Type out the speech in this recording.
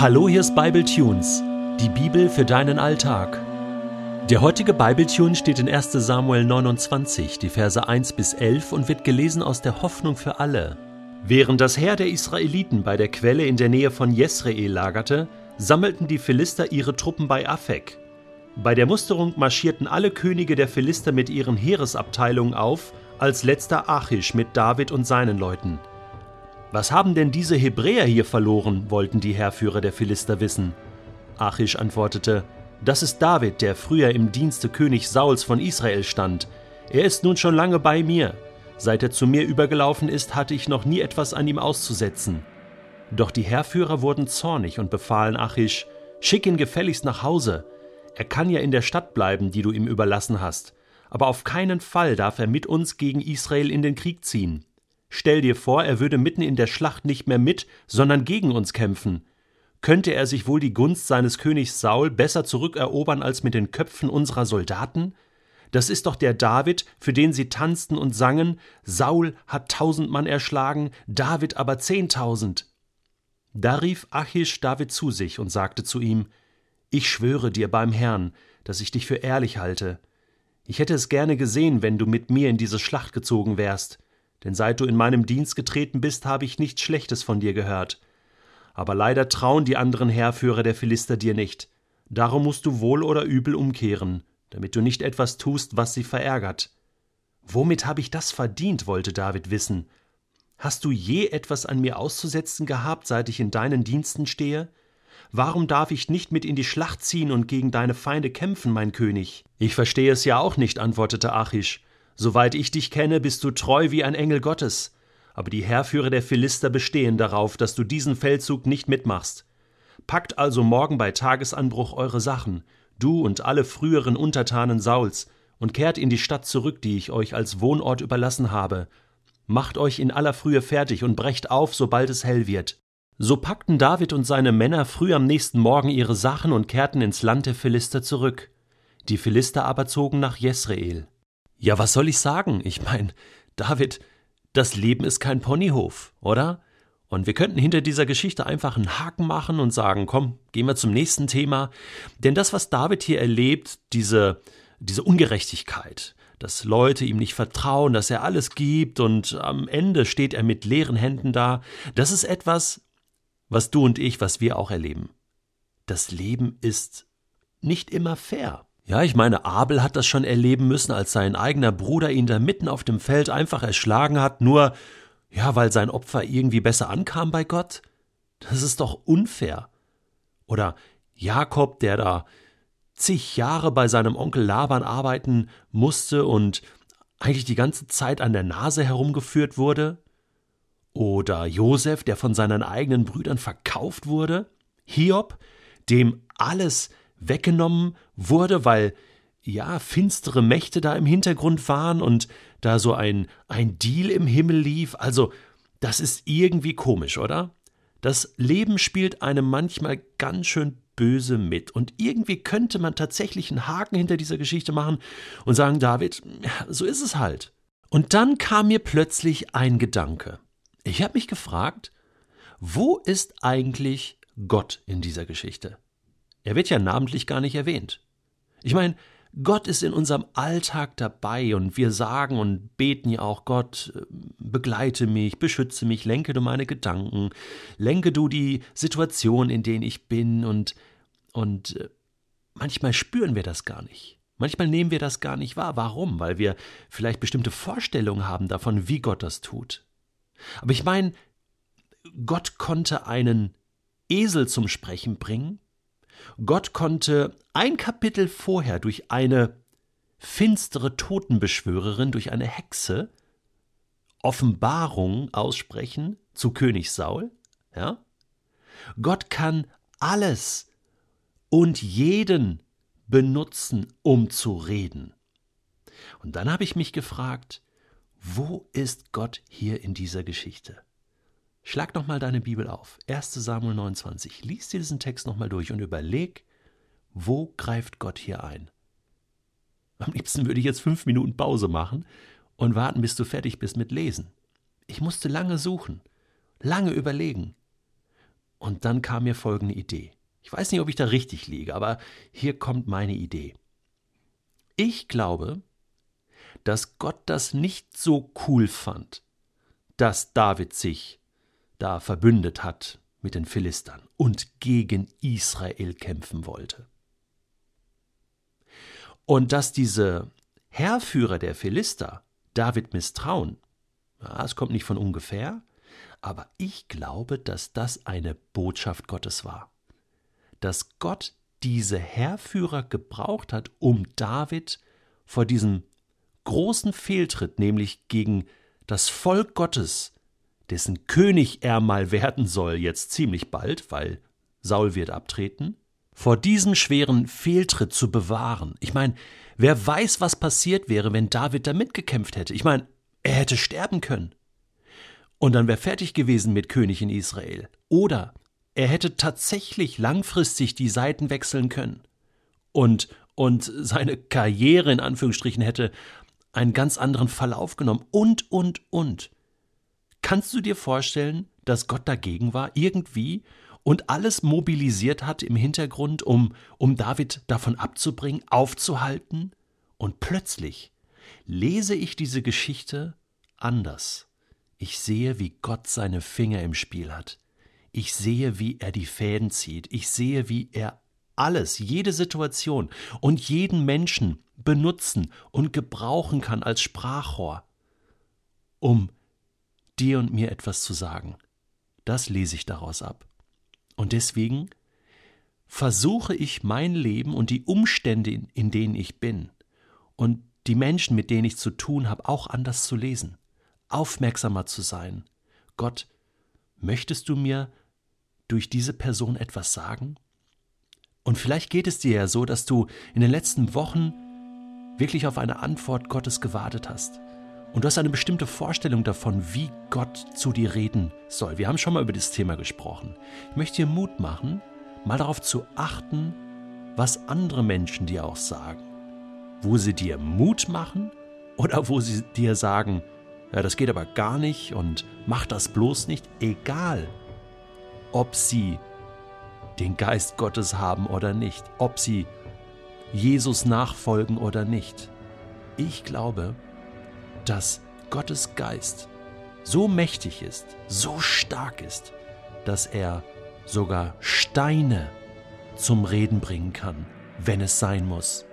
Hallo, hier ist Bible Tunes, die Bibel für deinen Alltag. Der heutige Bible Tune steht in 1. Samuel 29, die Verse 1 bis 11 und wird gelesen aus der Hoffnung für alle. Während das Heer der Israeliten bei der Quelle in der Nähe von Jesreel lagerte, sammelten die Philister ihre Truppen bei Afek. Bei der Musterung marschierten alle Könige der Philister mit ihren Heeresabteilungen auf, als letzter Achish mit David und seinen Leuten. Was haben denn diese Hebräer hier verloren, wollten die Heerführer der Philister wissen. Achish antwortete, das ist David, der früher im Dienste König Sauls von Israel stand. Er ist nun schon lange bei mir. Seit er zu mir übergelaufen ist, hatte ich noch nie etwas an ihm auszusetzen. Doch die Heerführer wurden zornig und befahlen Achish, schick ihn gefälligst nach Hause. Er kann ja in der Stadt bleiben, die du ihm überlassen hast. Aber auf keinen Fall darf er mit uns gegen Israel in den Krieg ziehen. Stell dir vor, er würde mitten in der Schlacht nicht mehr mit, sondern gegen uns kämpfen. Könnte er sich wohl die Gunst seines Königs Saul besser zurückerobern als mit den Köpfen unserer Soldaten? Das ist doch der David, für den sie tanzten und sangen, Saul hat tausend Mann erschlagen, David aber zehntausend. Da rief Achish David zu sich und sagte zu ihm, Ich schwöre dir beim Herrn, dass ich dich für ehrlich halte. Ich hätte es gerne gesehen, wenn du mit mir in diese Schlacht gezogen wärst denn seit du in meinem Dienst getreten bist, habe ich nichts Schlechtes von dir gehört. Aber leider trauen die anderen Heerführer der Philister dir nicht. Darum musst du wohl oder übel umkehren, damit du nicht etwas tust, was sie verärgert. Womit habe ich das verdient? wollte David wissen. Hast du je etwas an mir auszusetzen gehabt, seit ich in deinen Diensten stehe? Warum darf ich nicht mit in die Schlacht ziehen und gegen deine Feinde kämpfen, mein König? Ich verstehe es ja auch nicht, antwortete Achish. Soweit ich dich kenne, bist du treu wie ein Engel Gottes. Aber die Heerführer der Philister bestehen darauf, dass du diesen Feldzug nicht mitmachst. Packt also morgen bei Tagesanbruch eure Sachen, du und alle früheren Untertanen Sauls, und kehrt in die Stadt zurück, die ich euch als Wohnort überlassen habe. Macht euch in aller Frühe fertig und brecht auf, sobald es hell wird. So packten David und seine Männer früh am nächsten Morgen ihre Sachen und kehrten ins Land der Philister zurück. Die Philister aber zogen nach Jesreel. Ja, was soll ich sagen? Ich meine, David, das Leben ist kein Ponyhof, oder? Und wir könnten hinter dieser Geschichte einfach einen Haken machen und sagen, komm, gehen wir zum nächsten Thema. Denn das, was David hier erlebt, diese, diese Ungerechtigkeit, dass Leute ihm nicht vertrauen, dass er alles gibt und am Ende steht er mit leeren Händen da, das ist etwas, was du und ich, was wir auch erleben. Das Leben ist nicht immer fair. Ja, ich meine, Abel hat das schon erleben müssen, als sein eigener Bruder ihn da mitten auf dem Feld einfach erschlagen hat, nur, ja, weil sein Opfer irgendwie besser ankam bei Gott? Das ist doch unfair. Oder Jakob, der da zig Jahre bei seinem Onkel Laban arbeiten musste und eigentlich die ganze Zeit an der Nase herumgeführt wurde? Oder Josef, der von seinen eigenen Brüdern verkauft wurde? Hiob, dem alles weggenommen wurde, weil ja finstere Mächte da im Hintergrund waren und da so ein ein Deal im Himmel lief. Also, das ist irgendwie komisch, oder? Das Leben spielt einem manchmal ganz schön böse mit. Und irgendwie könnte man tatsächlich einen Haken hinter dieser Geschichte machen und sagen, David, so ist es halt. Und dann kam mir plötzlich ein Gedanke. Ich habe mich gefragt, wo ist eigentlich Gott in dieser Geschichte? Er wird ja namentlich gar nicht erwähnt. Ich meine, Gott ist in unserem Alltag dabei und wir sagen und beten ja auch Gott, äh, begleite mich, beschütze mich, lenke du meine Gedanken, lenke du die Situation, in denen ich bin und, und äh, manchmal spüren wir das gar nicht. Manchmal nehmen wir das gar nicht wahr. Warum? Weil wir vielleicht bestimmte Vorstellungen haben davon, wie Gott das tut. Aber ich meine, Gott konnte einen Esel zum Sprechen bringen, Gott konnte ein Kapitel vorher durch eine finstere Totenbeschwörerin, durch eine Hexe, Offenbarung aussprechen zu König Saul. Ja? Gott kann alles und jeden benutzen, um zu reden. Und dann habe ich mich gefragt, wo ist Gott hier in dieser Geschichte? Schlag nochmal deine Bibel auf. 1 Samuel 29. Lies dir diesen Text nochmal durch und überleg, wo greift Gott hier ein? Am liebsten würde ich jetzt fünf Minuten Pause machen und warten, bis du fertig bist mit Lesen. Ich musste lange suchen, lange überlegen. Und dann kam mir folgende Idee. Ich weiß nicht, ob ich da richtig liege, aber hier kommt meine Idee. Ich glaube, dass Gott das nicht so cool fand, dass David sich da verbündet hat mit den Philistern und gegen Israel kämpfen wollte. Und dass diese Herrführer der Philister David misstrauen, ja, es kommt nicht von ungefähr, aber ich glaube, dass das eine Botschaft Gottes war. Dass Gott diese Herrführer gebraucht hat, um David vor diesem großen Fehltritt, nämlich gegen das Volk Gottes, dessen König er mal werden soll, jetzt ziemlich bald, weil Saul wird abtreten, vor diesem schweren Fehltritt zu bewahren. Ich meine, wer weiß, was passiert wäre, wenn David da mitgekämpft hätte. Ich meine, er hätte sterben können. Und dann wäre fertig gewesen mit König in Israel. Oder er hätte tatsächlich langfristig die Seiten wechseln können. Und, und seine Karriere in Anführungsstrichen hätte einen ganz anderen Verlauf genommen. Und, und, und. Kannst du dir vorstellen, dass Gott dagegen war, irgendwie, und alles mobilisiert hat im Hintergrund, um, um David davon abzubringen, aufzuhalten? Und plötzlich lese ich diese Geschichte anders. Ich sehe, wie Gott seine Finger im Spiel hat. Ich sehe, wie er die Fäden zieht. Ich sehe, wie er alles, jede Situation und jeden Menschen benutzen und gebrauchen kann als Sprachrohr, um dir und mir etwas zu sagen. Das lese ich daraus ab. Und deswegen versuche ich mein Leben und die Umstände, in denen ich bin und die Menschen, mit denen ich zu tun habe, auch anders zu lesen aufmerksamer zu sein. Gott, möchtest du mir durch diese Person etwas sagen? Und vielleicht geht es dir ja so, dass du in den letzten Wochen wirklich auf eine Antwort Gottes gewartet hast. Und du hast eine bestimmte Vorstellung davon, wie Gott zu dir reden soll. Wir haben schon mal über das Thema gesprochen. Ich möchte dir Mut machen, mal darauf zu achten, was andere Menschen dir auch sagen. Wo sie dir Mut machen oder wo sie dir sagen, ja, das geht aber gar nicht und mach das bloß nicht, egal ob sie den Geist Gottes haben oder nicht, ob sie Jesus nachfolgen oder nicht. Ich glaube, dass Gottes Geist so mächtig ist, so stark ist, dass er sogar Steine zum Reden bringen kann, wenn es sein muss.